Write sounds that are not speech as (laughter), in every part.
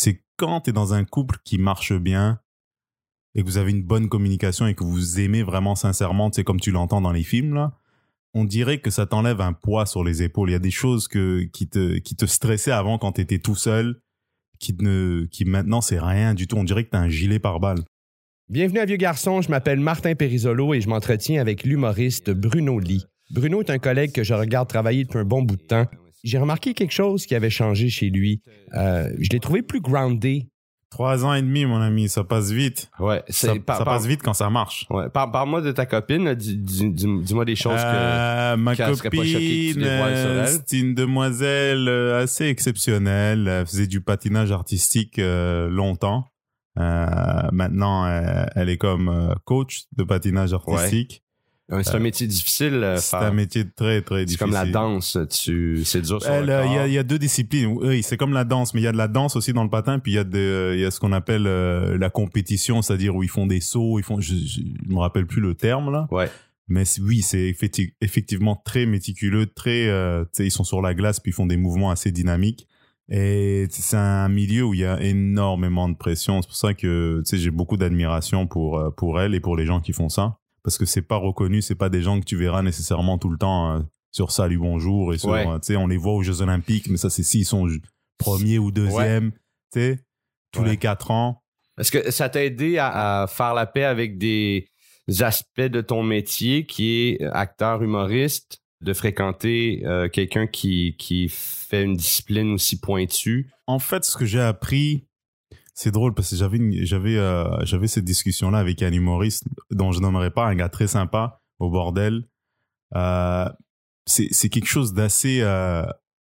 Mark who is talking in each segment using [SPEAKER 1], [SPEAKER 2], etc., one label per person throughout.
[SPEAKER 1] c'est quand tu es dans un couple qui marche bien et que vous avez une bonne communication et que vous aimez vraiment sincèrement, c'est comme tu l'entends dans les films là, on dirait que ça t'enlève un poids sur les épaules. Il y a des choses que, qui, te, qui te stressaient avant quand tu étais tout seul, qui, ne, qui maintenant c'est rien du tout. On dirait que tu un gilet par balle.
[SPEAKER 2] Bienvenue à Vieux Garçon, je m'appelle Martin Perisolo et je m'entretiens avec l'humoriste Bruno Lee. Bruno est un collègue que je regarde travailler depuis un bon bout de temps. J'ai remarqué quelque chose qui avait changé chez lui. Euh, je l'ai trouvé plus groundé.
[SPEAKER 1] Trois ans et demi, mon ami, ça passe vite.
[SPEAKER 2] Ouais,
[SPEAKER 1] Ça,
[SPEAKER 2] c'est par-
[SPEAKER 1] ça
[SPEAKER 2] par-
[SPEAKER 1] passe vite quand ça marche.
[SPEAKER 2] Ouais, par- Parle-moi de ta copine, dis-moi des choses que.
[SPEAKER 1] Euh, ma
[SPEAKER 2] que tu
[SPEAKER 1] copine, c'est une demoiselle euh, assez exceptionnelle. Elle faisait du patinage artistique euh, longtemps. Euh, maintenant, elle est comme coach de patinage artistique.
[SPEAKER 2] Ouais, c'est un métier difficile. euh,
[SPEAKER 1] C'est un métier très, très
[SPEAKER 2] C'est
[SPEAKER 1] difficile.
[SPEAKER 2] comme la danse, tu, c'est dur sur
[SPEAKER 1] euh, Il y, a, y a deux disciplines. Oui, c'est comme la danse, mais il y a de la danse aussi dans le patin, puis il y a, de, il y a ce qu'on appelle euh, la compétition, c'est-à-dire où ils font des sauts, ils font, je, je, je me rappelle plus le terme là,
[SPEAKER 2] Ouais.
[SPEAKER 1] mais c'est- oui, c'est effecti- effectivement très méticuleux, très, euh, tu sais, ils sont sur la glace puis ils font des mouvements assez dynamiques. Et c'est un milieu où il y a énormément de pression. C'est pour ça que tu sais, j'ai beaucoup d'admiration pour euh, pour elle et pour les gens qui font ça, parce que c'est pas reconnu, c'est pas des gens que tu verras nécessairement tout le temps euh, sur Salut Bonjour et sur,
[SPEAKER 2] Ouais.
[SPEAKER 1] euh, tu sais, on les voit aux Jeux Olympiques, mais ça c'est s'ils sont premiers ou deuxième, tu sais, tous
[SPEAKER 2] Ouais.
[SPEAKER 1] les quatre ans.
[SPEAKER 2] Est-ce que ça t'a aidé à, à faire la paix avec des aspects de ton métier qui est acteur humoriste, de fréquenter euh, quelqu'un qui, qui fait une discipline aussi pointue?
[SPEAKER 1] En fait, ce que j'ai appris, c'est drôle parce que j'avais j'avais euh, j'avais cette discussion là avec un humoriste dont je nommerai pas un gars très sympa au bordel. Euh, c'est c'est quelque chose d'assez euh,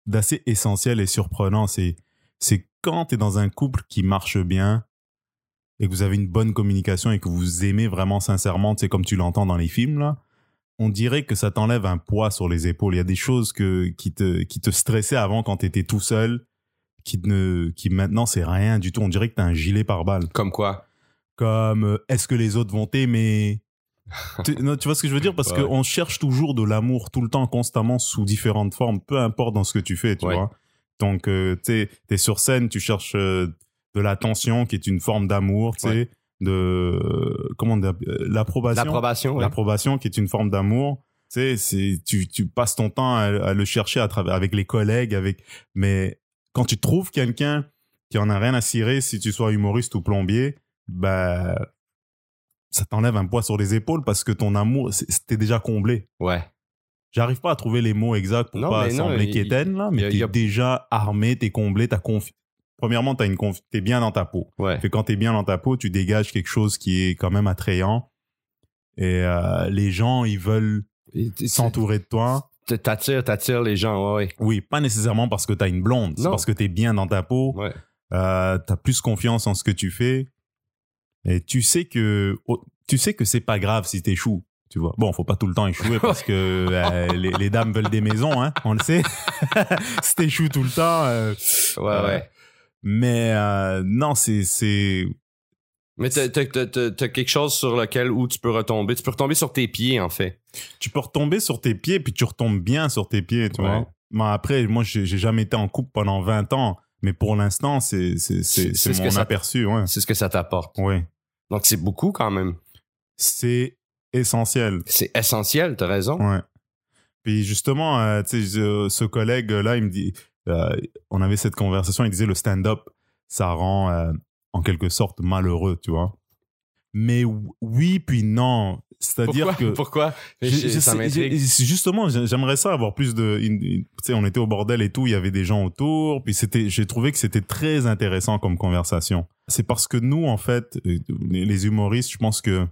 [SPEAKER 1] d'assez essentiel et surprenant. C'est c'est quand tu es dans un couple qui marche bien et que vous avez une bonne communication et que vous aimez vraiment sincèrement, c'est comme tu l'entends dans les films là. On dirait que ça t'enlève un poids sur les épaules. Il y a des choses que qui te qui te stressaient avant quand tu étais tout seul qui ne qui maintenant c'est rien du tout on dirait que t'as un gilet par balle
[SPEAKER 2] Comme quoi?
[SPEAKER 1] comme euh, est-ce que les autres vont t'aimer? (laughs) Tu, non, tu vois ce que je veux dire? Parce
[SPEAKER 2] Ouais.
[SPEAKER 1] qu'on cherche toujours de l'amour tout le temps constamment sous différentes formes peu importe dans ce que tu fais tu
[SPEAKER 2] Ouais.
[SPEAKER 1] vois donc euh, tu t'es sur scène tu cherches euh, de l'attention qui est une forme d'amour tu sais
[SPEAKER 2] Ouais.
[SPEAKER 1] de euh, comment l'approbation
[SPEAKER 2] L'approbation,
[SPEAKER 1] l'approbation qui est une forme d'amour tu sais tu passes ton temps à, à le chercher à travers avec les collègues avec mais quand tu trouves quelqu'un qui en a rien à cirer si tu sois humoriste ou plombier bah ça t'enlève un poids sur les épaules parce que ton amour c'était déjà comblé
[SPEAKER 2] Ouais.
[SPEAKER 1] j'arrive pas à trouver les mots exacts pour
[SPEAKER 2] Non,
[SPEAKER 1] pas sembler quétaine là mais t'es
[SPEAKER 2] a-
[SPEAKER 1] déjà armé t'es comblé t'as confi premièrement t'as une confi- t'es bien dans ta peau
[SPEAKER 2] Ouais.
[SPEAKER 1] fait quand t'es bien dans ta peau, tu dégages quelque chose qui est quand même attrayant. Et euh, les gens, ils veulent s'entourer de toi.
[SPEAKER 2] T'attires, t'attires les gens, ouais.
[SPEAKER 1] Oui, pas nécessairement parce que t'as une blonde, c'est parce que t'es bien dans ta peau.
[SPEAKER 2] Ouais.
[SPEAKER 1] Euh, t'as plus confiance en ce que tu fais. Et tu sais que tu sais que c'est pas grave si t'échoues. Tu vois. Bon, faut pas tout le temps échouer (laughs) parce que euh, les, les dames veulent des maisons, hein. On le sait. (laughs) si t'échoues tout le temps. euh,
[SPEAKER 2] Ouais, ouais.
[SPEAKER 1] mais euh, non, c'est c'est
[SPEAKER 2] Mais t'as, t'as- t'as- t'as- t'as quelque chose sur lequel où tu peux retomber. Tu peux retomber sur tes pieds, en fait.
[SPEAKER 1] tu peux retomber sur tes pieds puis tu retombes bien sur tes pieds, tu
[SPEAKER 2] Ouais.
[SPEAKER 1] vois. Mais après, moi, j'ai j'ai jamais été en couple pendant 20 ans, mais pour l'instant, c'est c'est
[SPEAKER 2] C'est-
[SPEAKER 1] c'est
[SPEAKER 2] c'est ce que
[SPEAKER 1] mon aperçu, ouais.
[SPEAKER 2] C'est ce que ça t'apporte.
[SPEAKER 1] Ouais.
[SPEAKER 2] Donc, c'est beaucoup quand même.
[SPEAKER 1] C'est essentiel.
[SPEAKER 2] C'est essentiel, t'as raison.
[SPEAKER 1] Ouais. Puis justement, euh, ce collègue là, il me dit, euh, on avait cette conversation, il disait le stand-up, ça rend euh, en quelque sorte malheureux, tu vois. Mais ou- oui, puis non. C'est-à-dire que (laughs)
[SPEAKER 2] Pourquoi?
[SPEAKER 1] Je-
[SPEAKER 2] Je- ça
[SPEAKER 1] Justement, j'ai- j'aimerais ça avoir plus de. Tu sais, on était au bordel et tout, il y avait des gens autour, puis c'était. J'ai trouvé que c'était très intéressant comme conversation. C'est parce que nous, en fait, euh, les les humoristes, je pense que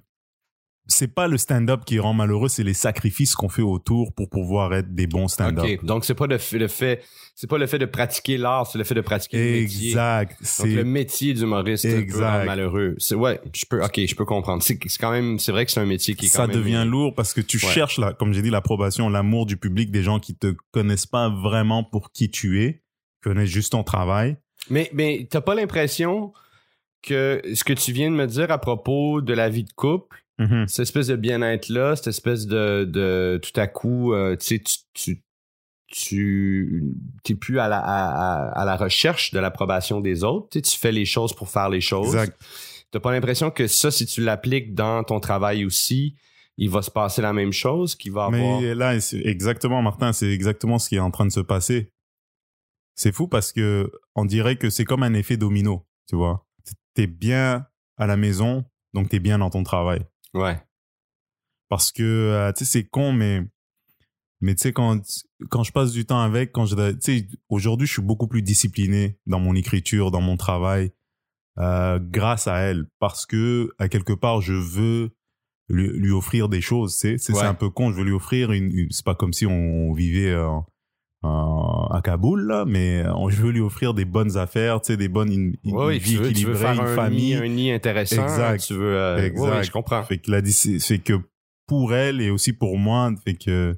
[SPEAKER 1] c'est pas le stand-up qui rend malheureux, c'est les sacrifices qu'on fait autour pour pouvoir être des bons stand-up.
[SPEAKER 2] OK. Donc, c'est pas le fait, le fait, c'est pas le fait de pratiquer l'art, c'est le fait de pratiquer le métier.
[SPEAKER 1] Exact.
[SPEAKER 2] Donc,
[SPEAKER 1] C'est
[SPEAKER 2] le métier d'humoriste peut rendre malheureux. C'est, ouais, je peux, OK, je peux comprendre. C'est, quand même, c'est vrai que c'est un métier qui est
[SPEAKER 1] ça
[SPEAKER 2] quand même.
[SPEAKER 1] devient lourd parce que tu
[SPEAKER 2] Ouais.
[SPEAKER 1] cherches, là, comme j'ai dit, l'approbation, l'amour du public, des gens qui te connaissent pas vraiment pour qui tu es, connaissent juste ton travail.
[SPEAKER 2] Mais, mais t'as pas l'impression que ce que tu viens de me dire à propos de la vie de couple,
[SPEAKER 1] Mhm.
[SPEAKER 2] cette espèce de bien-être-là, cette espèce de, de tout à coup, euh, tu sais, tu, tu, tu t'es plus à la, à, à la recherche de l'approbation des autres. Tu, sais, tu fais les choses pour faire les choses.
[SPEAKER 1] Exact.
[SPEAKER 2] T'as pas l'impression que ça, si tu l'appliques dans ton travail aussi, il va se passer la même chose, qu'il va avoir.
[SPEAKER 1] Mais là, c'est exactement, Martin, c'est exactement ce qui est en train de se passer. C'est fou parce que on dirait que c'est comme un effet domino, tu vois. T'es bien à la maison, donc t'es bien dans ton travail.
[SPEAKER 2] Ouais.
[SPEAKER 1] Parce que, euh, tu sais, c'est con, mais, mais tu sais, quand, quand je passe du temps avec, quand je, tu sais, aujourd'hui, je suis beaucoup plus discipliné dans mon écriture, dans mon travail, euh, grâce à elle. Parce que, à quelque part, je veux lui, lui offrir des choses, c'est, c'est
[SPEAKER 2] Ouais.
[SPEAKER 1] un peu con, je veux lui offrir une, une- c'est pas comme si on, vivait euh, en- à Kaboul, là, mais euh, je veux lui offrir des bonnes affaires, tu sais, des bonnes, une, une
[SPEAKER 2] oui,
[SPEAKER 1] vie
[SPEAKER 2] tu veux, tu veux
[SPEAKER 1] équilibrée,
[SPEAKER 2] faire
[SPEAKER 1] une
[SPEAKER 2] un
[SPEAKER 1] famille.
[SPEAKER 2] nid, un nid intéressant.
[SPEAKER 1] Exact.
[SPEAKER 2] Tu veux. euh,
[SPEAKER 1] Exact.
[SPEAKER 2] je comprends.
[SPEAKER 1] Fait que la dis- fait que pour elle et aussi pour moi, fait que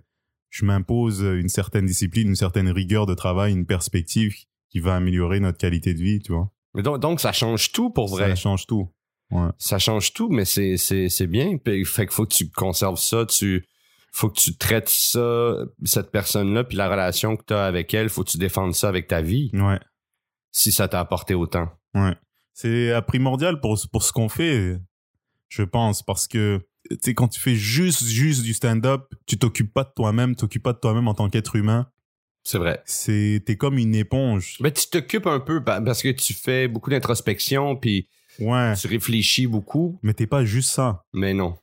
[SPEAKER 1] je m'impose une certaine discipline, une certaine rigueur de travail, une perspective qui va améliorer notre qualité de vie, tu vois.
[SPEAKER 2] Mais donc, donc, ça change tout pour vrai.
[SPEAKER 1] Ça change tout. Ouais.
[SPEAKER 2] ça change tout, mais c'est, bien. Fait qu'il faut que tu conserves ça, tu faut que tu traites ça, cette personne-là, puis la relation que tu as avec elle, faut que tu défendes ça avec ta vie,
[SPEAKER 1] Ouais.
[SPEAKER 2] si ça t'a apporté autant.
[SPEAKER 1] Ouais. C'est primordial pour, pour ce qu'on fait, je pense, parce que, tu sais, quand tu fais juste, juste du stand-up, tu t'occupes pas de toi-même, tu t'occupes pas de toi-même en tant qu'être humain.
[SPEAKER 2] C'est vrai.
[SPEAKER 1] C'est, t'es comme une éponge.
[SPEAKER 2] Mais tu t'occupes un peu pa- parce que tu fais beaucoup d'introspection, puis
[SPEAKER 1] Ouais.
[SPEAKER 2] tu réfléchis beaucoup,
[SPEAKER 1] Mais t'es pas juste ça.
[SPEAKER 2] mais non.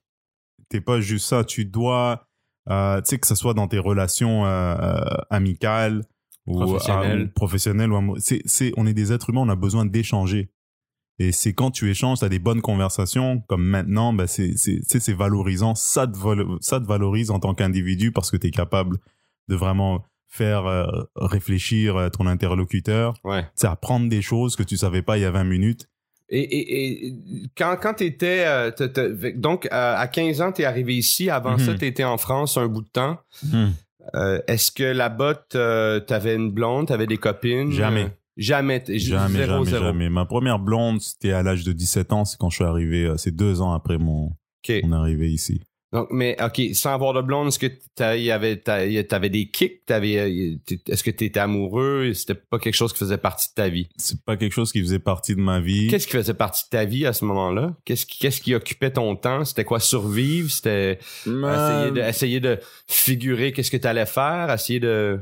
[SPEAKER 1] t'es pas juste ça. Tu dois, euh, tu sais, que ce soit dans tes relations euh, euh, amicales ou
[SPEAKER 2] Professionnelles.
[SPEAKER 1] euh, ou professionnelles ou. C'est, c'est, on est des êtres humains, on a besoin d'échanger. Et c'est quand tu échanges, tu as des bonnes conversations, comme maintenant, ben c'est, c'est, c'est valorisant. Ça te, valo- ça te valorise en tant qu'individu parce que tu es capable de vraiment faire euh, réfléchir ton interlocuteur,
[SPEAKER 2] Ouais.
[SPEAKER 1] apprendre des choses que tu savais pas il y a 20 minutes.
[SPEAKER 2] Et, et, et quand, quand tu étais. donc, euh, à 15 ans, tu es arrivé ici. Avant
[SPEAKER 1] Mhm.
[SPEAKER 2] ça, tu étais en France un bout de temps. Euh, Est-ce que là-bas, t'- t'avais une blonde, t'avais des copines?
[SPEAKER 1] Jamais.
[SPEAKER 2] Euh, jamais.
[SPEAKER 1] Jamais,
[SPEAKER 2] zéro,
[SPEAKER 1] jamais,
[SPEAKER 2] zéro.
[SPEAKER 1] jamais. Ma première blonde, c'était à l'âge de 17 ans, c'est quand je suis arrivé, c'est deux ans après mon arrivée ici.
[SPEAKER 2] Donc, mais OK, sans avoir de blonde, est-ce que y- t'avais des kicks? T'avais, euh, est-ce que t'étais amoureux? C'était pas quelque chose qui faisait partie de ta vie?
[SPEAKER 1] C'est pas quelque chose qui faisait partie de ma vie.
[SPEAKER 2] Qu'est-ce qui faisait partie de ta vie à ce moment-là? Qu'est-ce qui, qu'est-ce qui occupait ton temps? C'était quoi? Survivre? C'était essayer, de, essayer de figurer qu'est-ce que t'allais faire? Essayer de...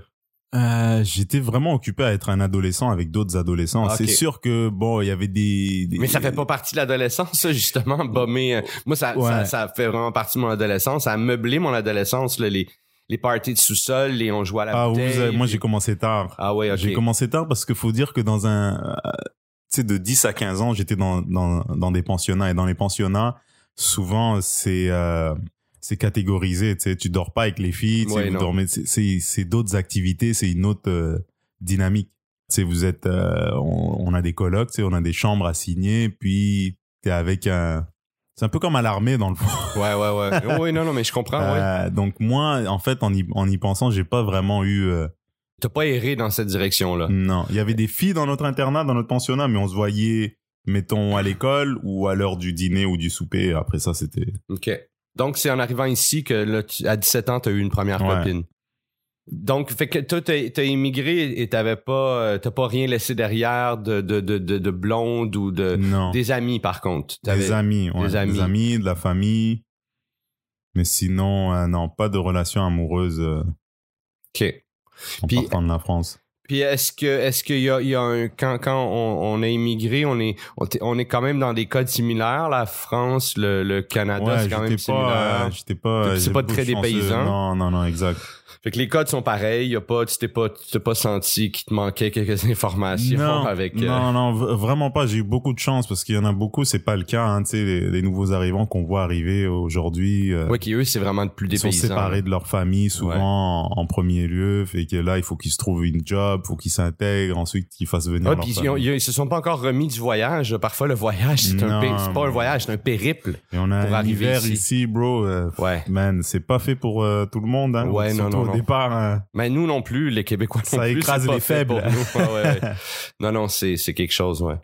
[SPEAKER 1] Euh, J'étais vraiment occupé à être un adolescent avec d'autres adolescents.
[SPEAKER 2] Ah,
[SPEAKER 1] C'est sûr que, bon, il y avait des... des-
[SPEAKER 2] Mais ça fait pas partie de l'adolescence, ça, justement, bomber. euh, Moi, ça,
[SPEAKER 1] Ouais.
[SPEAKER 2] ça, ça fait vraiment partie de mon adolescence. Ça a meublé mon adolescence, là, les, les parties de sous-sol, les on jouait à la
[SPEAKER 1] Ah, vous avez- moi, j'ai commencé tard.
[SPEAKER 2] Ah ouais, ok.
[SPEAKER 1] J'ai commencé tard parce qu'il faut dire que dans un... euh, Tu sais, de 10 à 15 ans, j'étais dans, dans, dans des pensionnats. Et dans les pensionnats, souvent, c'est... c'est catégorisé, tu sais, tu dors pas avec les filles,
[SPEAKER 2] Ouais,
[SPEAKER 1] vous dormez, c'est- d'autres activités, c'est une autre euh, dynamique. Tu sais, vous êtes, euh, on, on a des colocs, tu sais, on a des chambres à signer, puis t'es avec un, c'est un peu comme à l'armée dans le fond.
[SPEAKER 2] Ouais, ouais, ouais. oui, non, non, mais je comprends, ouais.
[SPEAKER 1] Euh, donc moi, en fait, en y, en y pensant, j'ai pas vraiment eu, euh,
[SPEAKER 2] T'as pas erré dans cette direction-là.
[SPEAKER 1] non, il y avait des filles dans notre internat, dans notre pensionnat, mais on se voyait, mettons, à l'école ou à l'heure du dîner ou du souper. Après ça, c'était,
[SPEAKER 2] OK. Donc, c'est en arrivant ici que, là, tu- à 17 ans, t'as eu une première
[SPEAKER 1] Ouais.
[SPEAKER 2] copine. Donc, fait que toi, t'as immigré et t'avais pas, euh, t'as pas rien laissé derrière de, de, de, de, de blonde ou de,
[SPEAKER 1] non.
[SPEAKER 2] Des amis, par contre.
[SPEAKER 1] Des amis, ouais,
[SPEAKER 2] des
[SPEAKER 1] des
[SPEAKER 2] amis.
[SPEAKER 1] amis. de la famille. Mais sinon, euh, non, pas de relation amoureuse euh,
[SPEAKER 2] OK.
[SPEAKER 1] en
[SPEAKER 2] Puis-
[SPEAKER 1] partant de la France.
[SPEAKER 2] Puis est-ce que est-ce qu'il y a, il y a un quand quand on, on a immigré, on est on, est quand même dans des codes similaires, la France, le, le Canada,
[SPEAKER 1] Ouais,
[SPEAKER 2] c'est quand même
[SPEAKER 1] pas,
[SPEAKER 2] similaire.
[SPEAKER 1] euh, j'étais pas,
[SPEAKER 2] C'est pas très
[SPEAKER 1] de chanceux.
[SPEAKER 2] dépaysant.
[SPEAKER 1] Non, non, non, exact.
[SPEAKER 2] Fait que les codes sont pareils, y a pas tu t'es pas tu t'es pas senti qu'il te manquait quelques (laughs) informations
[SPEAKER 1] non,
[SPEAKER 2] avec euh,
[SPEAKER 1] non, non, vraiment pas. J'ai eu beaucoup de chance parce qu'il y en a beaucoup, c'est pas le cas. Hein, tu sais, les, les nouveaux arrivants qu'on voit arriver aujourd'hui, euh,
[SPEAKER 2] ouais qui eux c'est vraiment de plus
[SPEAKER 1] ils sont séparés de leur famille souvent en, en premier lieu. Fait que là, il faut qu'ils se trouvent une job, faut qu'ils s'intègrent, ensuite qu'ils fassent venir
[SPEAKER 2] Ouais,
[SPEAKER 1] leur
[SPEAKER 2] puis ils,
[SPEAKER 1] famille.
[SPEAKER 2] ils se sont pas encore remis du voyage. Parfois le voyage c'est un
[SPEAKER 1] Non,
[SPEAKER 2] pé- c'est pas un voyage, c'est un périple.
[SPEAKER 1] Et on a
[SPEAKER 2] pour
[SPEAKER 1] un
[SPEAKER 2] arriver
[SPEAKER 1] hiver
[SPEAKER 2] ici.
[SPEAKER 1] ici, bro. euh,
[SPEAKER 2] Ouais.
[SPEAKER 1] Man, c'est pas fait pour euh, tout le monde. Hein,
[SPEAKER 2] Ouais, non, non,
[SPEAKER 1] au
[SPEAKER 2] non.
[SPEAKER 1] départ. hein.
[SPEAKER 2] Mais nous non plus, les Québécois non
[SPEAKER 1] Ça écrase les faibles.
[SPEAKER 2] Ouais, ouais, (laughs) non, non, c'est, c'est quelque chose, ouais.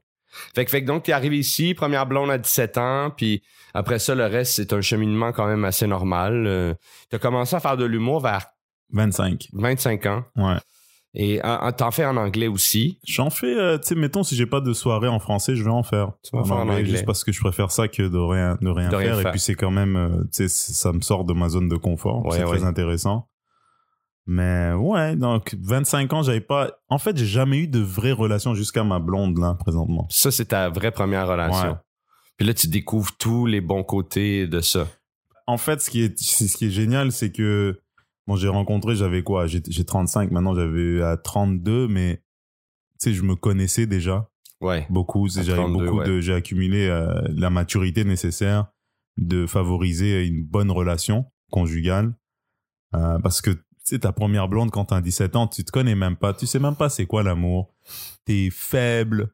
[SPEAKER 2] Fait que, fait que donc, t'es arrivé ici, première blonde à 17 ans, puis après ça, le reste, c'est un cheminement quand même assez normal. Euh, t'as commencé à faire de l'humour vers
[SPEAKER 1] 25.
[SPEAKER 2] 25 ans.
[SPEAKER 1] Ouais.
[SPEAKER 2] Et en- en- t'en fais en anglais aussi.
[SPEAKER 1] J'en fais, euh, tu sais, mettons, si j'ai pas de soirée en français, je vais en faire.
[SPEAKER 2] Tu vas en faire en anglais.
[SPEAKER 1] Juste parce que je préfère ça que de rien, de rien
[SPEAKER 2] De rien
[SPEAKER 1] faire.
[SPEAKER 2] faire.
[SPEAKER 1] Et puis c'est quand même, euh, tu sais, ça me sort de ma zone de confort.
[SPEAKER 2] Ouais,
[SPEAKER 1] c'est
[SPEAKER 2] ouais.
[SPEAKER 1] très intéressant. Mais ouais, donc 25 ans, j'avais pas. En fait, j'ai jamais eu de vraie relation jusqu'à ma blonde là présentement.
[SPEAKER 2] Ça, c'est ta vraie première relation.
[SPEAKER 1] Ouais.
[SPEAKER 2] Puis là, tu découvres tous les bons côtés de ça.
[SPEAKER 1] En fait, ce qui est, ce qui est génial, c'est que bon, j'ai rencontré, j'avais quoi? J'ai j'ai 35 maintenant, j'avais à 32, mais tu sais, je me connaissais déjà.
[SPEAKER 2] Ouais.
[SPEAKER 1] beaucoup. c'est-
[SPEAKER 2] À
[SPEAKER 1] J'avais
[SPEAKER 2] 32,
[SPEAKER 1] beaucoup
[SPEAKER 2] ouais.
[SPEAKER 1] de, j'ai accumulé euh, la maturité nécessaire de favoriser une bonne relation conjugale. Euh, parce que, sais, ta première blonde, quand t'as 17 ans, tu te connais même pas. Tu sais même pas c'est quoi l'amour. T'es faible,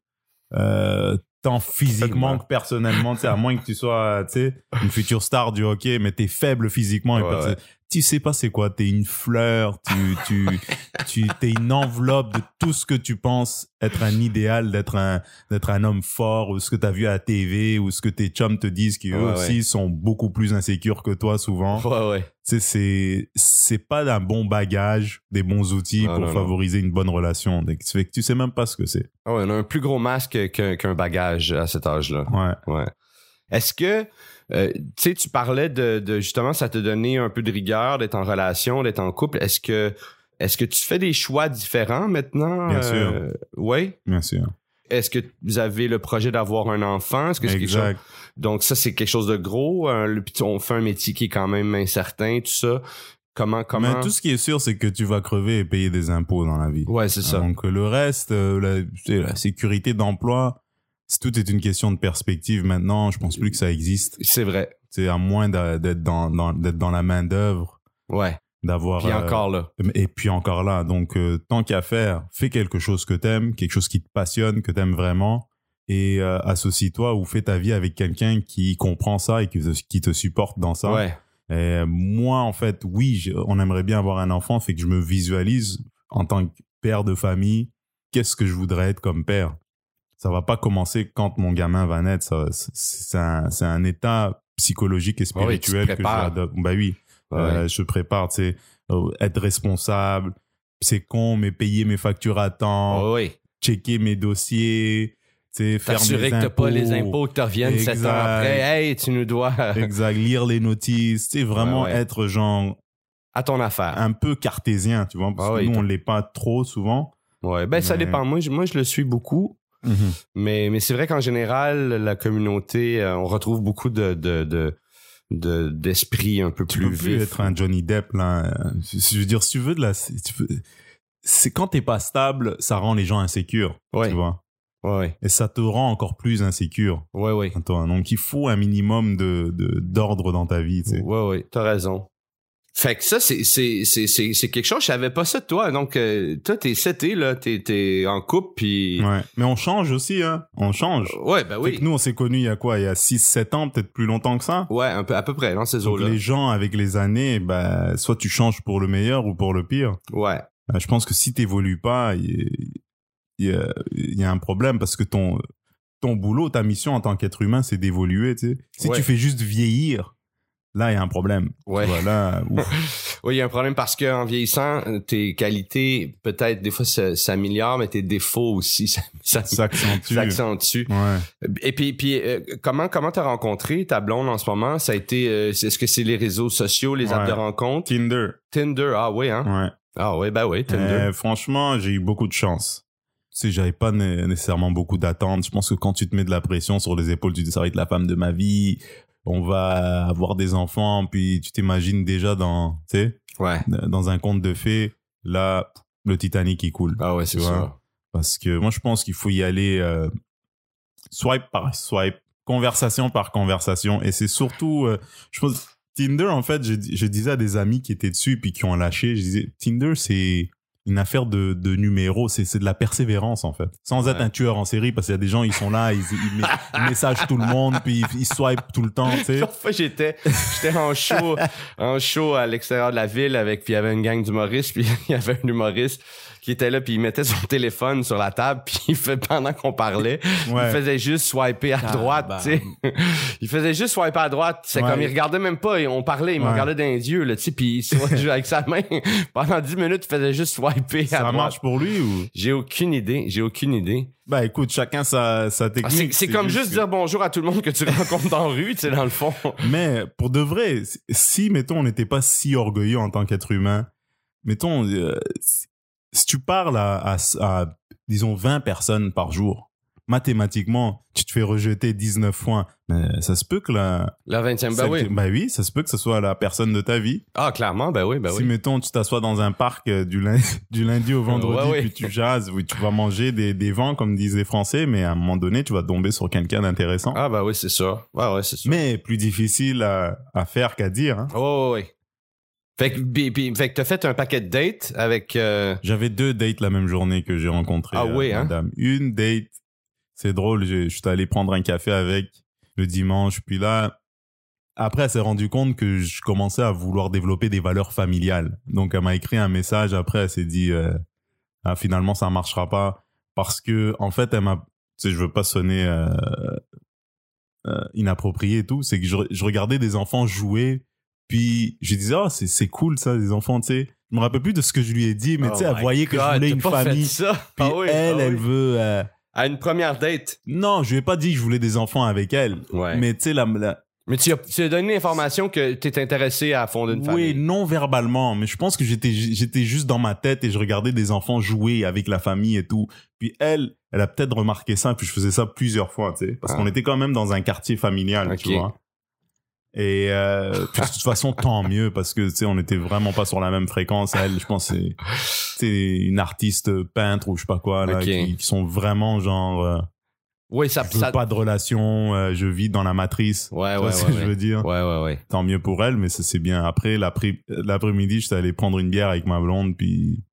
[SPEAKER 1] euh, tant physiquement que personnellement, tu sais, à moins que tu sois, tu sais, une future star du hockey, mais t'es faible physiquement
[SPEAKER 2] Ouais, ouais.
[SPEAKER 1] Tu sais pas c'est quoi. T'es une fleur, tu, tu, tu, t'es une enveloppe de tout ce que tu penses être un idéal, d'être un, d'être un homme fort, ou ce que t'as vu à la TV, ou ce que tes chums te disent, qui eux
[SPEAKER 2] Ouais,
[SPEAKER 1] aussi sont beaucoup plus insécures que toi souvent.
[SPEAKER 2] Ouais, ouais.
[SPEAKER 1] Tu sais, c'est, c'est pas d'un bon bagage, des bons outils pour
[SPEAKER 2] non, non.
[SPEAKER 1] favoriser une bonne relation. Donc, ça fait que tu sais même pas ce que c'est.
[SPEAKER 2] Ah ouais, on a un plus gros masque qu'un qu'un bagage à cet âge-là.
[SPEAKER 1] Ouais.
[SPEAKER 2] Ouais. Est-ce que, euh, tu sais, tu parlais de, de justement, ça te donnait un peu de rigueur d'être en relation, d'être en couple. Est-ce que, est-ce que tu fais des choix différents maintenant?
[SPEAKER 1] Bien sûr.
[SPEAKER 2] Oui.
[SPEAKER 1] Bien sûr.
[SPEAKER 2] Est-ce que vous avez le projet d'avoir un enfant? Est-ce que c'est quelque chose?
[SPEAKER 1] Exact.
[SPEAKER 2] Donc ça, c'est quelque chose de gros. puis on fait un métier qui est quand même incertain, tout ça. Comment, comment?
[SPEAKER 1] Mais tout ce qui est sûr, c'est que tu vas crever et payer des impôts dans la vie.
[SPEAKER 2] Ouais, c'est ça.
[SPEAKER 1] Donc le reste, euh, la sécurité d'emploi, c'est- tout est une question de perspective maintenant. Je pense plus que ça existe.
[SPEAKER 2] C'est vrai.
[SPEAKER 1] C'est à moins d'être dans, dans- d'être dans la main d'œuvre,
[SPEAKER 2] Ouais.
[SPEAKER 1] d'avoir.
[SPEAKER 2] Puis
[SPEAKER 1] euh,
[SPEAKER 2] encore là.
[SPEAKER 1] Et puis encore là, donc euh, tant qu'à faire, fais quelque chose que t'aimes, quelque chose qui te passionne, que t'aimes vraiment, et euh, associe-toi ou fais ta vie avec quelqu'un qui comprend ça et qui te, qui te supporte dans ça.
[SPEAKER 2] Ouais.
[SPEAKER 1] Et moi, en fait, oui, on aimerait bien avoir un enfant, fait que je me visualise en tant que père de famille, qu'est-ce que je voudrais être comme père? Ça va pas commencer quand mon gamin va naître. ça- c'est- un, c'est un état psychologique et
[SPEAKER 2] oui,
[SPEAKER 1] spirituel que je
[SPEAKER 2] prépares.
[SPEAKER 1] adopte. Bah oui, euh, je prépare, tu sais, euh, être responsable. C'est con, mais payer mes factures à temps, checker mes dossiers,
[SPEAKER 2] T'assurer que t'as pas les
[SPEAKER 1] impôts.
[SPEAKER 2] qui te reviennent sept ans
[SPEAKER 1] Exact.
[SPEAKER 2] après. Hey, tu nous dois (laughs)
[SPEAKER 1] Exact, lire les notices, tu vraiment
[SPEAKER 2] Ouais, ouais.
[SPEAKER 1] être genre
[SPEAKER 2] à ton affaire.
[SPEAKER 1] un peu cartésien, tu vois, parce
[SPEAKER 2] Ah
[SPEAKER 1] que
[SPEAKER 2] oui,
[SPEAKER 1] nous, on l'est pas trop souvent.
[SPEAKER 2] Ouais, ben ça dépend. Moi, je, moi, je le suis beaucoup. Mais, mais c'est vrai qu'en général, la communauté, euh, on retrouve beaucoup de, de, de, de- d'esprit un peu
[SPEAKER 1] Tu
[SPEAKER 2] plus
[SPEAKER 1] peux plus
[SPEAKER 2] vif.
[SPEAKER 1] être un Johnny Depp, là. Je veux dire, si tu veux de la... C'est quand t'es pas stable, ça rend les gens insécures,
[SPEAKER 2] Ouais.
[SPEAKER 1] tu vois.
[SPEAKER 2] Ouais,
[SPEAKER 1] Et ça te rend encore plus insécure,
[SPEAKER 2] ouais, ouais.
[SPEAKER 1] toi. Donc, il faut un minimum de, de- d'ordre dans ta vie, tu sais.
[SPEAKER 2] Ouais, ouais, t'as raison. Fait que ça, c'est, c'est, c'est, c'est, c'est quelque chose, je savais pas ça de toi. Donc, euh, toi, t'es seté, là, t'es, t'es en couple, puis...
[SPEAKER 1] Ouais. Mais on change aussi, hein. On change.
[SPEAKER 2] Ouais,
[SPEAKER 1] Fait
[SPEAKER 2] oui.
[SPEAKER 1] que nous, on s'est connus il y a quoi? Il y a 6-7 ans, peut-être plus longtemps que ça?
[SPEAKER 2] Ouais, un peu, à peu près, dans ces eaux-là.
[SPEAKER 1] les gens, avec les années, bah, soit tu changes pour le meilleur ou pour le pire.
[SPEAKER 2] Ouais.
[SPEAKER 1] Euh, je pense que si t'évolues pas, il y, y a un problème parce que ton, ton boulot, ta mission en tant qu'être humain, c'est d'évoluer, tu sais. Si
[SPEAKER 2] Ouais.
[SPEAKER 1] tu fais juste vieillir, là, il y a un problème.
[SPEAKER 2] Ouais.
[SPEAKER 1] Voilà. (laughs)
[SPEAKER 2] Oui, il y a un problème parce qu'en vieillissant, tes qualités, peut-être, des fois, ça- s'améliorent, mais tes défauts aussi, (laughs) s'accentuent.
[SPEAKER 1] Ouais.
[SPEAKER 2] Et puis, puis euh, comment comment t'as rencontré ta blonde en ce moment? Ça a été, euh, est-ce que c'est les réseaux sociaux, les apps
[SPEAKER 1] Ouais.
[SPEAKER 2] de rencontre,
[SPEAKER 1] Tinder.
[SPEAKER 2] Tinder Ah oui, hein?
[SPEAKER 1] Ouais.
[SPEAKER 2] Ah oui, ben oui, Tinder.
[SPEAKER 1] Euh, franchement, j'ai eu beaucoup de chance. Sais, j'avais pas né- nécessairement beaucoup d'attentes. Je pense que quand tu te mets de la pression sur les épaules, tu dis ça va être la femme de ma vie, on va avoir des enfants, puis tu t'imagines déjà dans, tu sais,
[SPEAKER 2] Ouais.
[SPEAKER 1] dans un conte de fées, là, le Titanic il coule.
[SPEAKER 2] Ah ouais, c'est ça.
[SPEAKER 1] Parce que moi, je pense qu'il faut y aller euh, swipe par swipe, conversation par conversation. Et c'est surtout, euh, je pense, Tinder, en fait, je, je disais à des amis qui étaient dessus puis qui ont lâché, je disais, Tinder, c'est une affaire de, de numéros, c'est c'est de la persévérance, en fait. Sans être
[SPEAKER 2] Ouais.
[SPEAKER 1] un tueur en série, parce qu'il y a des gens, ils sont là, ils, ils, ils messagent tout le monde, puis ils, ils swipent tout le temps, tu sais. (laughs)
[SPEAKER 2] J'étais, j'étais en show, en show à l'extérieur de la ville avec, puis il y avait une gang d'humoristes, puis (laughs) il y avait un humoriste qui était là, puis il mettait son (laughs) téléphone sur la table, puis il fait, pendant qu'on parlait,
[SPEAKER 1] Ouais.
[SPEAKER 2] il faisait juste swiper à droite, tu sais. il faisait juste swiper à droite. C'est
[SPEAKER 1] Ouais.
[SPEAKER 2] comme, il regardait même pas, et on parlait, il me regardait dans les yeux, là, tu sais, puis il swipait (laughs) avec sa main. Pendant 10 minutes, il faisait juste swiper à
[SPEAKER 1] Ça
[SPEAKER 2] droite.
[SPEAKER 1] marche pour lui ou?
[SPEAKER 2] J'ai aucune idée, j'ai aucune idée.
[SPEAKER 1] Bah écoute, chacun sa, sa
[SPEAKER 2] Ah,
[SPEAKER 1] technique.
[SPEAKER 2] c'est c'est comme juste
[SPEAKER 1] que-
[SPEAKER 2] dire bonjour à tout le monde que tu rencontres dans la rue, tu sais, dans le fond.
[SPEAKER 1] Mais pour de vrai, si- si, mettons, on n'était pas si orgueilleux en tant qu'être humain, mettons, euh, si, si tu parles à, à, à, disons, 20 personnes par jour, mathématiquement, tu te fais rejeter 19 fois. Mais ça se peut que la...
[SPEAKER 2] La 20e, ben
[SPEAKER 1] celle
[SPEAKER 2] oui.
[SPEAKER 1] bah oui, ça se peut que ce soit la personne de ta vie.
[SPEAKER 2] Ah, clairement, ben oui, ben
[SPEAKER 1] si,
[SPEAKER 2] oui.
[SPEAKER 1] mettons, tu t'assois dans un parc euh, du, lundi, (laughs) du lundi au vendredi,
[SPEAKER 2] Ouais,
[SPEAKER 1] puis tu jases, oui, tu vas manger des, des vents, comme disent les Français, mais à un moment donné, tu vas tomber sur quelqu'un d'intéressant.
[SPEAKER 2] Ah, ben oui, c'est ça. Ouais, ouais, c'est ça.
[SPEAKER 1] Mais plus difficile à, à faire qu'à dire. Hein.
[SPEAKER 2] Ouais, ouais. Fait que, bi- fait que t'as fait un paquet de dates avec. euh,
[SPEAKER 1] J'avais deux dates la même journée que j'ai rencontré
[SPEAKER 2] Ah
[SPEAKER 1] euh,
[SPEAKER 2] oui, hein?
[SPEAKER 1] madame. Une date, c'est drôle, j'ai- je suis allé prendre un café avec le dimanche, puis là, après, elle s'est rendue compte que je commençais à vouloir développer des valeurs familiales. Donc, elle m'a écrit un message après, elle s'est dit, euh, ah, finalement, ça marchera pas, parce que, en fait, elle m'a, tu sais, je veux pas sonner euh, euh, inapproprié et tout, c'est que je, je regardais des enfants jouer, puis je disais, oh, c'est c'est cool ça, les enfants, tu sais. Je me rappelle plus de ce que je lui ai dit, mais
[SPEAKER 2] Oh
[SPEAKER 1] tu sais, elle
[SPEAKER 2] my
[SPEAKER 1] voyait que je voulais une famille.
[SPEAKER 2] ça?
[SPEAKER 1] Puis
[SPEAKER 2] Ah oui,
[SPEAKER 1] elle,
[SPEAKER 2] ah
[SPEAKER 1] elle
[SPEAKER 2] oui.
[SPEAKER 1] veut. euh,
[SPEAKER 2] À une première date?
[SPEAKER 1] Non, je lui ai pas dit que je voulais des enfants avec elle.
[SPEAKER 2] Ouais. Mais,
[SPEAKER 1] Mais tu sais, la, la-
[SPEAKER 2] tu, as, tu as donné l'information que t'es intéressé à fonder une
[SPEAKER 1] oui,
[SPEAKER 2] famille.
[SPEAKER 1] non verbalement, mais je pense que j'étais j'étais juste dans ma tête et je regardais des enfants jouer avec la famille et tout. Puis elle, elle a peut-être remarqué ça, puis je faisais ça plusieurs fois, tu sais, parce
[SPEAKER 2] Ah.
[SPEAKER 1] qu'on était quand même dans un quartier familial, tu vois. Et euh, puis de toute façon, tant mieux parce que tu sais, on était vraiment pas sur la même fréquence. Elle, je pense, c'est c'est une artiste peintre ou je sais pas quoi là,
[SPEAKER 2] Ok.
[SPEAKER 1] qui, qui sont vraiment genre. euh,
[SPEAKER 2] Oui, ça.
[SPEAKER 1] je veux
[SPEAKER 2] ça...
[SPEAKER 1] pas de relation, euh, je vis dans la matrice.
[SPEAKER 2] Ouais, ouais,
[SPEAKER 1] vois
[SPEAKER 2] ouais.
[SPEAKER 1] ce que
[SPEAKER 2] ouais.
[SPEAKER 1] je veux dire?
[SPEAKER 2] Ouais, ouais, ouais.
[SPEAKER 1] Tant mieux pour elle, mais c'est bien. Après, l'après- l'après-midi, j'étais allé prendre une bière avec ma blonde, puis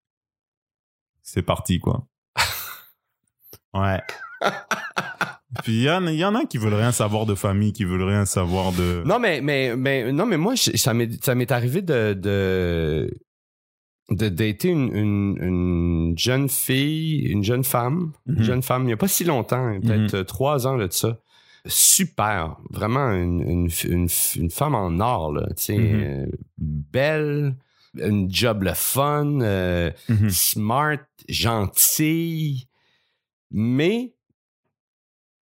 [SPEAKER 1] c'est parti, quoi. (laughs) Ouais. Puis il y, en y en a qui veulent rien savoir de famille, qui veulent rien savoir de...
[SPEAKER 2] Non, mais, mais, mais, non, mais moi, je- ça m'est, ça m'est arrivé de, de, de dater une, une, une jeune fille, une jeune femme, une
[SPEAKER 1] Mhm.
[SPEAKER 2] jeune femme, il n'y a pas si longtemps, peut-être euh, trois ans là, de ça. Super, vraiment une, une, femme en or, là, tu sais,
[SPEAKER 1] Mhm.
[SPEAKER 2] euh, belle, une job le fun, euh,
[SPEAKER 1] Mhm.
[SPEAKER 2] smart, gentille, mais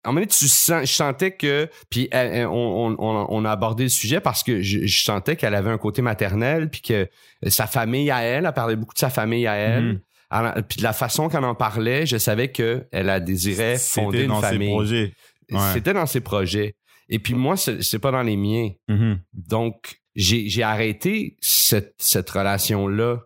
[SPEAKER 2] moment donné, tu sens, je sentais que, puis elle- elle- on, on- on- on a abordé le sujet parce que je, je sentais qu'elle avait un côté maternel, puis que sa famille à elle, elle parlait beaucoup de sa famille à elle. Elle- puis de la façon qu'elle en parlait, je savais que elle a désiré fonder
[SPEAKER 1] C'était
[SPEAKER 2] une
[SPEAKER 1] dans ses
[SPEAKER 2] famille.
[SPEAKER 1] projets. Ouais.
[SPEAKER 2] C'était dans ses projets. Et puis moi, c'est pas dans les miens.
[SPEAKER 1] Mhm.
[SPEAKER 2] Donc, j'ai arrêté cette, cette relation-là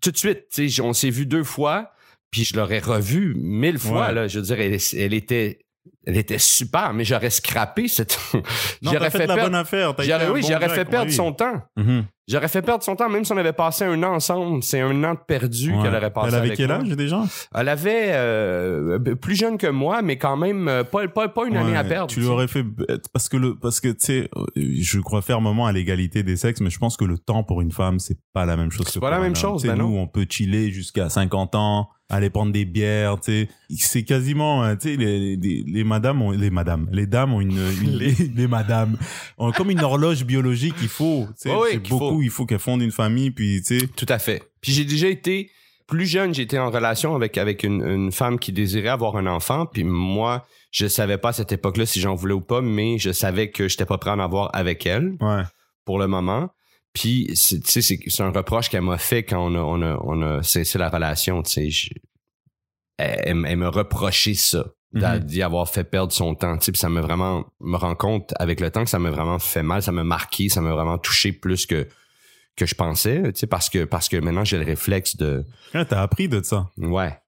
[SPEAKER 2] tout de suite. On s'est vu deux fois, puis je l'aurais revu mille fois.
[SPEAKER 1] Ouais.
[SPEAKER 2] Là, je veux dire, elle, elle était, elle était super, mais j'aurais scrappé cette. (laughs) J'aurais
[SPEAKER 1] t'as fait, la
[SPEAKER 2] perdre-
[SPEAKER 1] bonne affaire. t'as
[SPEAKER 2] j'aurais- oui,
[SPEAKER 1] bon
[SPEAKER 2] j'aurais fait perdre
[SPEAKER 1] oui.
[SPEAKER 2] son temps.
[SPEAKER 1] Mhm.
[SPEAKER 2] J'aurais fait perdre son temps, même si on avait passé un an ensemble. C'est un an perdu
[SPEAKER 1] Ouais.
[SPEAKER 2] qu'elle aurait passé
[SPEAKER 1] Elle avait
[SPEAKER 2] avec
[SPEAKER 1] quel
[SPEAKER 2] moi.
[SPEAKER 1] âge déjà?
[SPEAKER 2] Elle avait euh, plus jeune que moi, mais quand même euh, pas, pas, pas une année à perdre.
[SPEAKER 1] Tu lui aurais fait parce que le parce que tu sais, euh, je crois fermement à l'égalité des sexes, mais je pense que le temps pour une femme c'est pas la même chose. que
[SPEAKER 2] pas la même chose, ben non.
[SPEAKER 1] nous on peut chiller jusqu'à 50 ans, aller prendre des bières, tu sais. C'est quasiment, euh, tu sais, les, les, les madames ont les madames, les dames ont une, une- (laughs) les, les madames ont comme une horloge biologique. Il faut, tu sais, beaucoup.
[SPEAKER 2] faut.
[SPEAKER 1] Il faut qu'elles fondent une famille, puis tu sais.
[SPEAKER 2] Tout à fait. Puis j'ai déjà été plus jeune, j'étais en relation avec avec une, une femme qui désirait avoir un enfant, puis moi, je savais pas à cette époque-là si j'en voulais ou pas, mais je savais que j'étais pas prêt à en avoir avec elle
[SPEAKER 1] Ouais.
[SPEAKER 2] pour le moment. Puis tu sais c'est un reproche qu'elle m'a fait quand on a on a on a cessé la relation, tu sais, elle, me reprochait ça
[SPEAKER 1] Mhm.
[SPEAKER 2] d'y avoir fait perdre son temps, tu sais, puis ça m'a vraiment me rend compte avec le temps que ça m'a vraiment fait mal, ça m'a marqué, ça m'a vraiment touché plus que que je pensais, tu sais, parce que parce que maintenant j'ai le réflexe de
[SPEAKER 1] Ouais, T'as appris de ça.
[SPEAKER 2] ouais.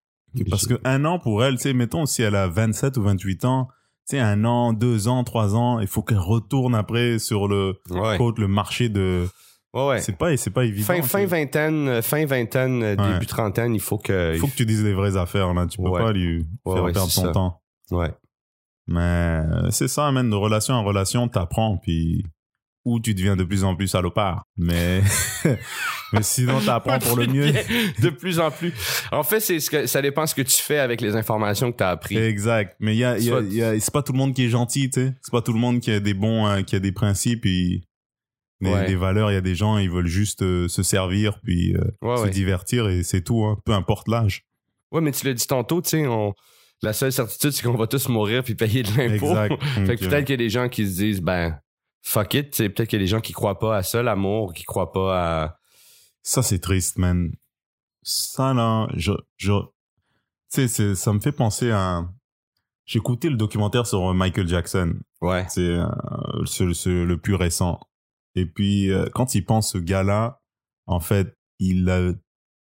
[SPEAKER 1] Parce que un an pour elle, tu sais, mettons si elle a 27 ou 28 ans, tu sais, un an, deux ans, trois ans, il faut qu'elle retourne après sur le
[SPEAKER 2] Ouais.
[SPEAKER 1] côte, le marché de.
[SPEAKER 2] Ouais, ouais.
[SPEAKER 1] C'est pas, c'est pas évident.
[SPEAKER 2] Fin,
[SPEAKER 1] tu
[SPEAKER 2] fin vingtaine, euh, fin vingtaine, euh,
[SPEAKER 1] Ouais.
[SPEAKER 2] début trentaine, il faut que.
[SPEAKER 1] Il faut que tu dises les vraies affaires là. Tu peux
[SPEAKER 2] Ouais.
[SPEAKER 1] pas lui faire perdre
[SPEAKER 2] ça.
[SPEAKER 1] temps.
[SPEAKER 2] Ouais.
[SPEAKER 1] Mais euh, c'est ça, même de relation en relation, t'apprends. Puis ou tu deviens de plus en plus salopard. Mais, (laughs) mais sinon, t'apprends pour le (laughs) mieux.
[SPEAKER 2] De plus en plus. En fait, c'est ce que, ça dépend ce que tu fais avec les informations que tu as apprises.
[SPEAKER 1] Exact. Mais il y a, y a, y a c'est pas tout le monde qui est gentil, tu sais. C'est pas tout le monde qui a des bons, euh, qui a des principes et des,
[SPEAKER 2] Ouais.
[SPEAKER 1] des valeurs. Il y a des gens, ils veulent juste euh, se servir puis euh,
[SPEAKER 2] Ouais,
[SPEAKER 1] se
[SPEAKER 2] ouais.
[SPEAKER 1] divertir et c'est tout, hein, peu importe l'âge.
[SPEAKER 2] Ouais, mais tu l'as dit tantôt, tu sais, on... la seule certitude, c'est qu'on va tous mourir puis payer de l'impôt. (laughs) Fait que peut-être qu'il y a des gens qui se disent, ben, fuck it, tu sais, peut-être qu'il y a des gens qui croient pas à ça, l'amour, qui croient pas à.
[SPEAKER 1] Ça, c'est triste, man. Ça, là, je, je, tu sais, ça me fait penser à, j'ai écouté le documentaire sur Michael Jackson.
[SPEAKER 2] Ouais.
[SPEAKER 1] Euh, c'est le plus récent. Et puis, euh, quand il pense ce gars-là, en fait, il, a,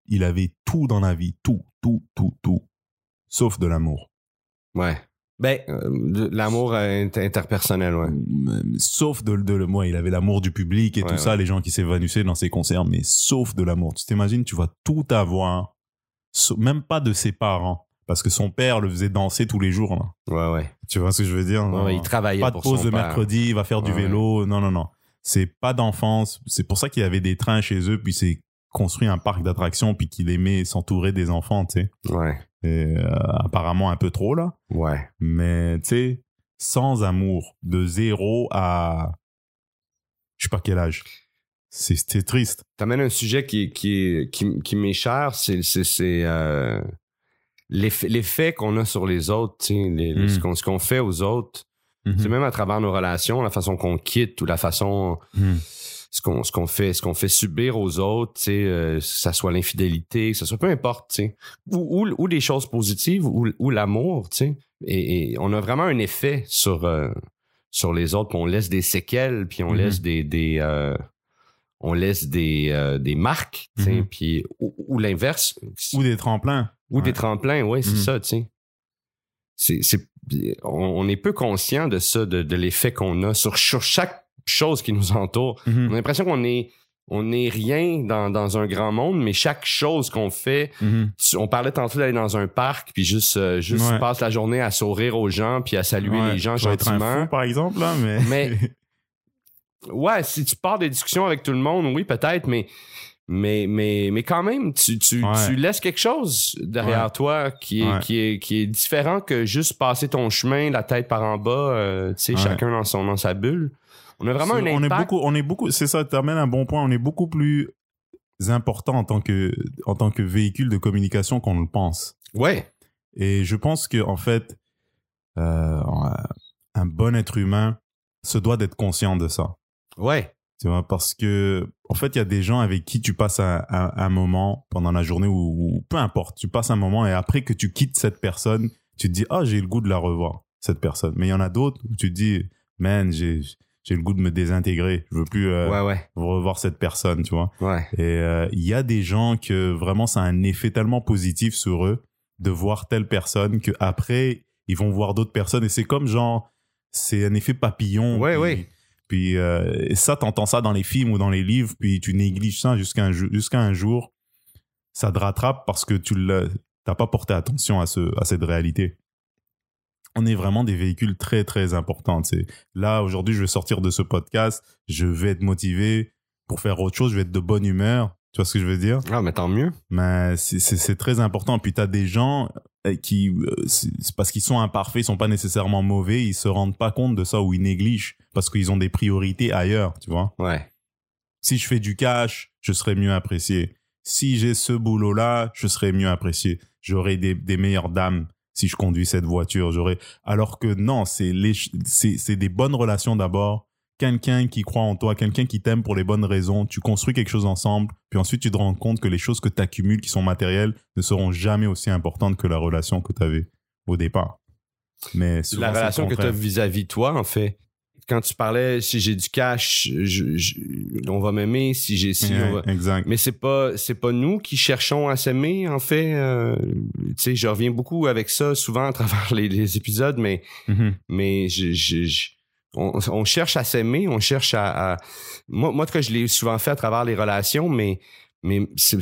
[SPEAKER 1] il avait tout dans la vie. Tout, tout, tout, tout. Sauf de l'amour.
[SPEAKER 2] Ouais. Ben, euh, l'amour inter- interpersonnel, ouais.
[SPEAKER 1] Sauf de, de le moi, il avait l'amour du public et
[SPEAKER 2] Ouais,
[SPEAKER 1] tout ça, les gens qui s'évanouissaient dans ses concerts, mais sauf de l'amour. Tu t'imagines, tu vas tout avoir, même pas de ses parents, parce que son père le faisait danser tous les jours. Là.
[SPEAKER 2] Ouais, ouais.
[SPEAKER 1] Tu vois ce que je veux dire?
[SPEAKER 2] Ouais,
[SPEAKER 1] non?
[SPEAKER 2] il travaillait
[SPEAKER 1] Pas de
[SPEAKER 2] pour
[SPEAKER 1] pause
[SPEAKER 2] son
[SPEAKER 1] le
[SPEAKER 2] père.
[SPEAKER 1] mercredi, il va faire du
[SPEAKER 2] Ouais,
[SPEAKER 1] vélo. Non, non, non. C'est pas d'enfance. C'est pour ça qu'il y avait des trains chez eux, puis c'est construit un parc d'attractions, puis qu'il aimait s'entourer des enfants, tu sais.
[SPEAKER 2] Ouais.
[SPEAKER 1] Et, euh, apparemment un peu trop, là.
[SPEAKER 2] Ouais.
[SPEAKER 1] Mais, tu sais, sans amour, de zéro à... Je sais pas quel âge. C'est triste.
[SPEAKER 2] T'amènes un sujet qui, qui, qui, qui m'est cher, c'est, euh, l'effet, qu'on a sur les autres, tu sais, les-
[SPEAKER 1] Mm.
[SPEAKER 2] ce, qu'on, ce qu'on fait aux autres. C'est même à travers nos relations, la façon qu'on quitte ou la façon
[SPEAKER 1] Mhm.
[SPEAKER 2] ce qu'on ce qu'on fait ce qu'on fait subir aux autres, tu sais, euh, que ça soit l'infidélité, que ça soit peu importe, tu sais, ou, ou, ou des choses positives ou, ou l'amour, tu sais. Et, et on a vraiment un effet sur euh, sur les autres, puis on laisse des séquelles, puis on
[SPEAKER 1] Mhm.
[SPEAKER 2] laisse des des euh, on laisse des euh, des marques, puis ou, ou l'inverse,
[SPEAKER 1] Ou des tremplins.
[SPEAKER 2] ou des tremplins, ouais, c'est ça, tu sais. On, est peu conscient de ça, de, de l'effet qu'on a sur, sur chaque chose qui nous entoure. On a
[SPEAKER 1] Mhm.
[SPEAKER 2] l'impression qu'on est, on est rien dans, dans un grand monde, mais chaque chose qu'on fait,
[SPEAKER 1] Mhm.
[SPEAKER 2] on parlait tantôt d'aller dans un parc, puis juste, euh, juste
[SPEAKER 1] Ouais.
[SPEAKER 2] passe la journée à sourire aux gens, puis à saluer
[SPEAKER 1] Ouais,
[SPEAKER 2] les gens
[SPEAKER 1] être un
[SPEAKER 2] gentiment.
[SPEAKER 1] fou, par exemple, là, mais...
[SPEAKER 2] Mais- (laughs) Ouais, si tu pars des discussions avec tout le monde, oui, peut-être, mais, mais, mais, mais quand même, tu, tu,
[SPEAKER 1] Ouais.
[SPEAKER 2] tu laisses quelque chose derrière
[SPEAKER 1] Ouais.
[SPEAKER 2] toi qui est,
[SPEAKER 1] Ouais.
[SPEAKER 2] qui, est, qui est différent que juste passer ton chemin, la tête par en bas, euh, tu sais, chacun dans, son, dans sa bulle. On a vraiment un
[SPEAKER 1] C'est- on est
[SPEAKER 2] impact.
[SPEAKER 1] beaucoup, on est beaucoup, c'est ça, tu amènes un bon point, on est beaucoup plus important en tant que, en tant que véhicule de communication qu'on le pense.
[SPEAKER 2] Ouais,
[SPEAKER 1] Et je pense que, en fait, euh, un bon être humain se doit d'être conscient de ça.
[SPEAKER 2] ouais,
[SPEAKER 1] Tu vois, parce que, en fait, il y a des gens avec qui tu passes un, un- un moment pendant la journée ou, ou peu importe, tu passes un moment et après que tu quittes cette personne, tu te dis, ah, j'ai le goût de la revoir, cette personne. Mais il y en a d'autres où tu te dis, man, j'ai, j'ai le goût de me désintégrer. Je veux plus euh,
[SPEAKER 2] ouais, ouais,
[SPEAKER 1] revoir cette personne, tu vois.
[SPEAKER 2] ouais.
[SPEAKER 1] Et euh, il y a des gens que vraiment ça a un effet tellement positif sur eux de voir telle personne que après ils vont voir d'autres personnes et c'est comme genre c'est un effet papillon.
[SPEAKER 2] Ouais,
[SPEAKER 1] puis,
[SPEAKER 2] ouais.
[SPEAKER 1] Puis euh, ça t'entends ça dans les films ou dans les livres puis tu négliges ça jusqu'à un, un jour ça te rattrape parce que tu t'as pas porté attention à ce à cette réalité. On est vraiment des véhicules très très importants. tu sais. Là aujourd'hui je vais sortir de ce podcast, je vais être motivé pour faire autre chose, je vais être de bonne humeur. Tu vois ce que je veux dire?
[SPEAKER 2] Ah, mais tant mieux.
[SPEAKER 1] Mais c'est- très important. Puis tu as des gens euh, qui, euh, parce qu'ils sont imparfaits, ils sont pas nécessairement mauvais, ils se rendent pas compte de ça ou ils négligent parce qu'ils ont des priorités ailleurs, tu vois?
[SPEAKER 2] Ouais,
[SPEAKER 1] Si je fais du cash, je serai mieux apprécié. Si j'ai ce boulot-là, je serai mieux apprécié. J'aurai des, des meilleures dames si je conduis cette voiture. J'aurai. Alors que non, c'est les, c'est c'est des bonnes relations d'abord. Quelqu'un qui croit en toi, quelqu'un qui t'aime pour les bonnes raisons. Tu construis quelque chose ensemble, puis ensuite tu te rends compte que les choses que tu accumules, qui sont matérielles, ne seront jamais aussi importantes que la relation que tu avais au départ. Mais souvent,
[SPEAKER 2] la relation que tu as vis-à-vis de toi, en fait. Quand tu parlais, si j'ai du cash, je- je- on va m'aimer. Si j'ai si, on va-
[SPEAKER 1] Exact.
[SPEAKER 2] Mais c'est pas c'est pas nous qui cherchons à s'aimer en fait. euh, tu sais, je reviens beaucoup avec ça souvent à travers les, les épisodes, mais
[SPEAKER 1] Mhm.
[SPEAKER 2] mais je- je- on, on cherche à s'aimer, on cherche à, à- moi moi en tout cas je l'ai souvent fait à travers les relations, mais mais c'est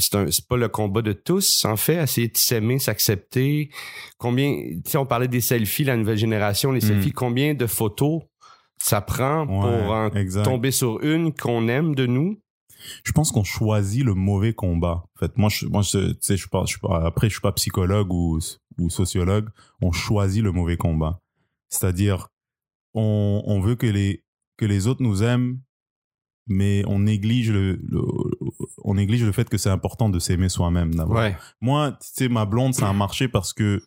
[SPEAKER 2] pas le combat de tous en fait, essayer de s'aimer, s'accepter. Combien tu sais on parlait des selfies la nouvelle génération, les
[SPEAKER 1] Mm.
[SPEAKER 2] selfies, combien de photos Ça prend pour en tomber sur une qu'on aime de nous?
[SPEAKER 1] Je pense qu'on choisit le mauvais combat. En fait, moi, je, moi, je, tu sais, je suis pas, je suis pas, après, je suis pas psychologue ou, ou sociologue. On choisit le mauvais combat. C'est-à-dire, on, on veut que les, que les autres nous aiment, mais on néglige le, le- on néglige le fait que c'est important de s'aimer soi-même.
[SPEAKER 2] Ouais.
[SPEAKER 1] Moi, tu sais, ma blonde, ça a marché parce que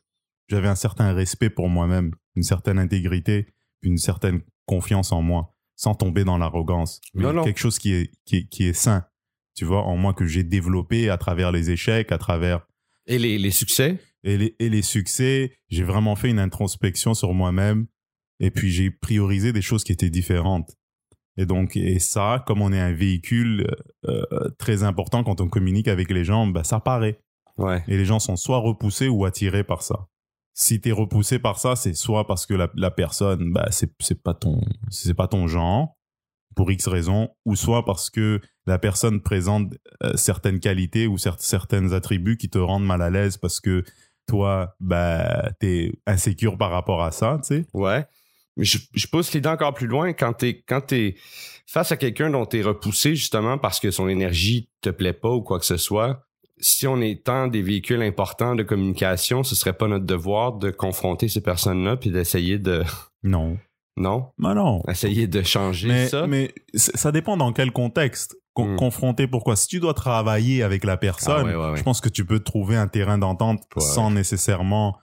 [SPEAKER 1] j'avais un certain respect pour moi-même, une certaine intégrité, une certaine confiance en moi, sans tomber dans l'arrogance. Quelque chose qui est, qui est, qui est sain, tu vois, en moi que j'ai développé à travers les échecs, à travers
[SPEAKER 2] Et les, les succès?
[SPEAKER 1] et les, et les succès. J'ai vraiment fait une introspection sur moi-même et puis j'ai priorisé des choses qui étaient différentes. Et donc, et ça, comme on est un véhicule euh, très important quand on communique avec les gens, bah, ça paraît.
[SPEAKER 2] Ouais.
[SPEAKER 1] Et les gens sont soit repoussés ou attirés par ça. Si tu es repoussé par ça, c'est soit parce que la, la personne, bah, c'est c'est pas ton c'est pas ton genre pour X raisons, ou soit parce que la personne présente euh, certaines qualités ou cer- certains attributs qui te rendent mal à l'aise parce que toi, bah, t'es insécure par rapport à ça, tu sais.
[SPEAKER 2] Ouais. Mais je, je pousse l'idée encore plus loin quand t'es quand t'es face à quelqu'un dont t'es repoussé justement parce que son énergie te plaît pas ou quoi que ce soit. Si on est tant des véhicules importants de communication, ce serait pas notre devoir de confronter ces personnes-là puis d'essayer de (laughs)
[SPEAKER 1] Non.
[SPEAKER 2] non,
[SPEAKER 1] Bah non.
[SPEAKER 2] essayer de changer
[SPEAKER 1] Mais,
[SPEAKER 2] ça?
[SPEAKER 1] mais ça dépend dans quel contexte. Con-
[SPEAKER 2] Hmm.
[SPEAKER 1] Confronter pourquoi? Si tu dois travailler avec la personne,
[SPEAKER 2] Ah ouais, ouais, ouais.
[SPEAKER 1] je pense que tu peux trouver un terrain d'entente sans nécessairement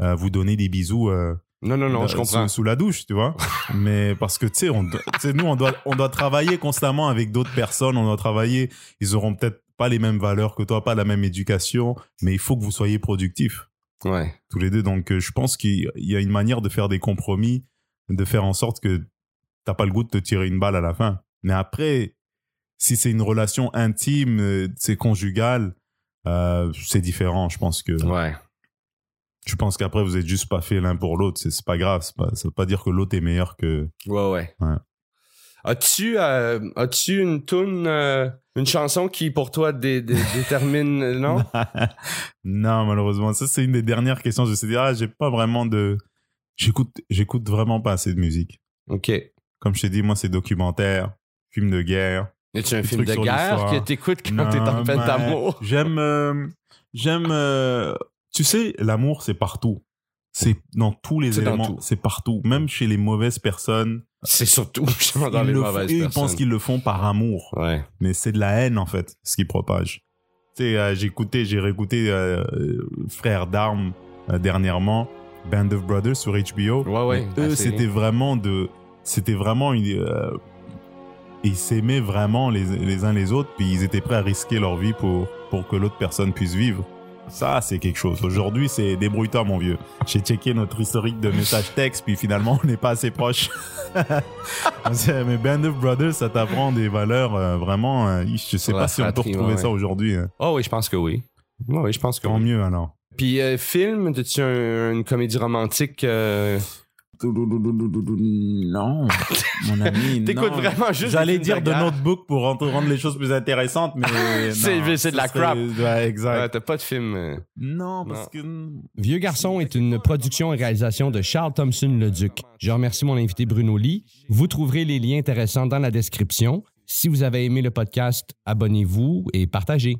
[SPEAKER 1] euh, vous donner des bisous euh,
[SPEAKER 2] Non non non,
[SPEAKER 1] euh,
[SPEAKER 2] je comprends.
[SPEAKER 1] Sous, sous la douche, tu vois. (laughs) Mais parce que tu sais, on, doit- tu sais, nous on doit on doit travailler constamment avec d'autres personnes. On doit travailler. Ils auront peut-être pas les mêmes valeurs que toi, pas la même éducation, mais il faut que vous soyez productifs
[SPEAKER 2] Ouais.
[SPEAKER 1] tous les deux. Donc, euh, je pense qu'il y a une manière de faire des compromis, de faire en sorte que t'as pas le goût de te tirer une balle à la fin. Mais après, si c'est une relation intime, euh, c'est conjugal, euh, c'est différent. Je pense que,
[SPEAKER 2] Ouais.
[SPEAKER 1] Je pense qu'après vous êtes juste pas fait l'un pour l'autre. C'est pas grave. Pas, ça veut pas dire que l'autre est meilleur que.
[SPEAKER 2] Ouais, ouais.
[SPEAKER 1] Ouais.
[SPEAKER 2] As-tu euh, as-tu une tune euh, une chanson qui pour toi dé- dé- (laughs) détermine euh, non (laughs)
[SPEAKER 1] non, malheureusement, ça c'est une des dernières questions. Je me suis dit, ah, j'ai pas vraiment de, j'écoute, j'écoute vraiment pas assez de musique.
[SPEAKER 2] OK.
[SPEAKER 1] Comme je t'ai dit, moi c'est documentaire, film de guerre.
[SPEAKER 2] Y a un
[SPEAKER 1] Des
[SPEAKER 2] film de guerre que t'écoutes quand t'es en peine
[SPEAKER 1] ben,
[SPEAKER 2] d'amour?
[SPEAKER 1] J'aime, euh, j'aime. Tu sais, l'amour, c'est partout. C'est dans tous les éléments. C'est partout. Même chez les mauvaises personnes.
[SPEAKER 2] C'est surtout (laughs) dans les
[SPEAKER 1] le
[SPEAKER 2] mauvaises
[SPEAKER 1] font- ils
[SPEAKER 2] personnes.
[SPEAKER 1] pensent qu'ils le font par amour.
[SPEAKER 2] Ouais.
[SPEAKER 1] Mais c'est de la haine, en fait, ce qu'ils propagent. Tu sais, euh, j'ai écouté, j'ai réécouté euh, euh, Frères d'armes euh, dernièrement, Band of Brothers sur HBO.
[SPEAKER 2] Ouais, ouais,
[SPEAKER 1] Mais eux, c'était vraiment de. C'était vraiment une. ils s'aimaient vraiment les, les uns les autres, puis ils étaient prêts à risquer leur vie pour, pour que l'autre personne puisse vivre. Ça, c'est quelque chose. Aujourd'hui, c'est débrouille-toi, mon vieux. J'ai checké notre historique de messages textes, puis finalement, on n'est pas assez proche. (laughs) Mais Band of Brothers, ça t'apprend des valeurs euh, vraiment. euh, je sais pas si on peut retrouver
[SPEAKER 2] ouais,
[SPEAKER 1] ça aujourd'hui.
[SPEAKER 2] Oh oui, je pense que oui. Ouais, oui, je pense que
[SPEAKER 1] Tant
[SPEAKER 2] oui.
[SPEAKER 1] mieux, alors.
[SPEAKER 2] Puis euh, film, as-tu un- une comédie romantique euh,
[SPEAKER 1] Non, mon ami. (laughs)
[SPEAKER 2] T'écoutes
[SPEAKER 1] non.
[SPEAKER 2] vraiment juste
[SPEAKER 1] J'allais dire
[SPEAKER 2] de.
[SPEAKER 1] Notebook pour rendre, les choses plus intéressantes, mais. (laughs)
[SPEAKER 2] C'est- de
[SPEAKER 1] ça
[SPEAKER 2] la crap.
[SPEAKER 1] Ouais, exact.
[SPEAKER 2] Ouais, t'as pas de film.
[SPEAKER 1] non, parce que.
[SPEAKER 2] Vieux garçon est une production et réalisation de Charles Thompson Leduc. Je remercie mon invité Bruno Lee. Vous trouverez les liens intéressants dans la description. Si vous avez aimé le podcast, abonnez-vous et partagez.